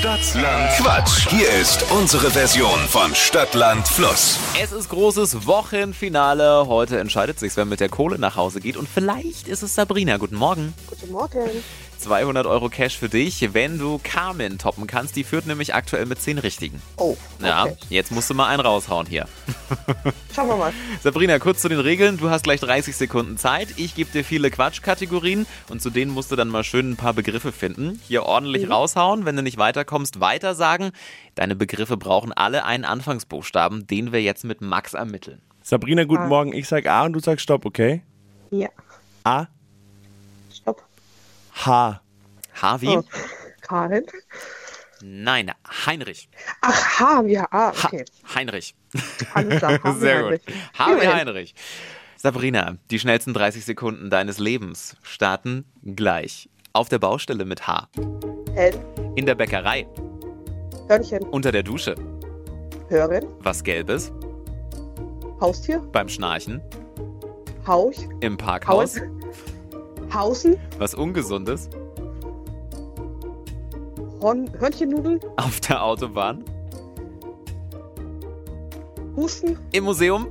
Stadtland Quatsch. Hier ist unsere Version von Stadtland Fluss. Es ist großes Wochenfinale. Heute entscheidet sich, wer mit der Kohle nach Hause geht. Und vielleicht ist es Sabrina. Guten Morgen. Guten Morgen. 200 Euro Cash für dich, wenn du Carmen toppen kannst. Die führt nämlich aktuell mit 10 Richtigen. Oh, Ja, okay. jetzt musst du mal einen raushauen hier. Schauen wir mal. Sabrina, kurz zu den Regeln. Du hast gleich 30 Sekunden Zeit. Ich gebe dir viele Quatschkategorien und zu denen musst du dann mal schön ein paar Begriffe finden. Hier ordentlich raushauen. Wenn du nicht weiterkommst, weiter sagen. Deine Begriffe brauchen alle einen Anfangsbuchstaben, den wir jetzt mit Max ermitteln. Sabrina, guten Ah. Morgen. Ich sag A und du sagst Stopp, okay? Ja, A. H. Harvey? Oh. Karin. Nein, Heinrich. Ach, H, ja, ah, Ha okay. Heinrich. Alles klar. H wie Sehr gut. Heinrich. Harvey Immerhin. Heinrich. Sabrina, die schnellsten 30 Sekunden deines Lebens starten gleich. Auf der Baustelle mit H. Helm, In der Bäckerei. Hörnchen, Unter der Dusche. Hören, Was Gelbes. Haustier, Beim Schnarchen. Hauch, Im Parkhaus. Haus, Hausen, Was Ungesundes. Horn, Hörnchennudeln, Auf der Autobahn. Husten, Im Museum.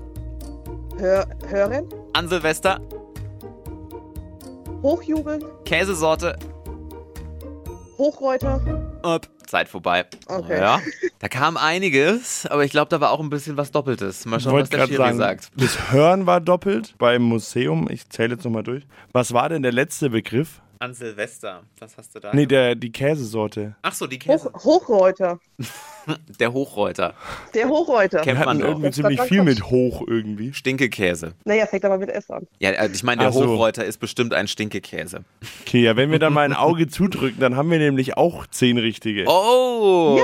Hör, Hören, An Silvester. Hochjubeln, Käsesorte. Hochreuter. Upp. Zeit vorbei. Okay. Ja. Da kam einiges, aber ich glaube, da war auch ein bisschen was Doppeltes. Mal schauen, was der Schiri sagen, sagt. das Hören war doppelt beim Museum. Ich zähle jetzt nochmal durch. Was war denn der letzte Begriff? An Silvester. Was hast du da? Nee, der, die Käsesorte. Ach so, die Käse. Hoch, Hochreuter. Der Hochreuter. Der Hochreuter. Kennt man doch. irgendwie ziemlich viel mit hoch irgendwie. Stinkekäse. Naja, fängt aber mit S an. Ja, also ich meine, der Ach so. Hochreuter ist bestimmt ein Stinkekäse. Okay, ja, wenn wir da mal ein Auge zudrücken, dann haben wir nämlich auch zehn richtige. Oh,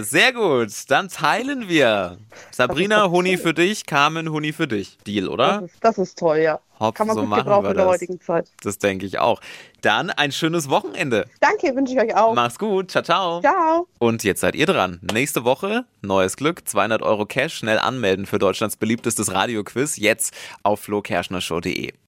sehr gut. Dann teilen wir. Sabrina, Huni für dich, Carmen, Huni für dich. Deal, Das oder? ist, das ist toll, ja. Hopp, Kann man so gut machen gebrauchen wir in der das. heutigen Zeit. Das denke ich auch. Dann ein schönes Wochenende. Danke, wünsche ich euch auch. Mach's gut. Ciao, ciao. Ciao. Und jetzt seid ihr dran. Nächste Woche, neues Glück, 200 Euro Cash, schnell anmelden für Deutschlands beliebtestes Radioquiz, jetzt auf flokerschnershow.de.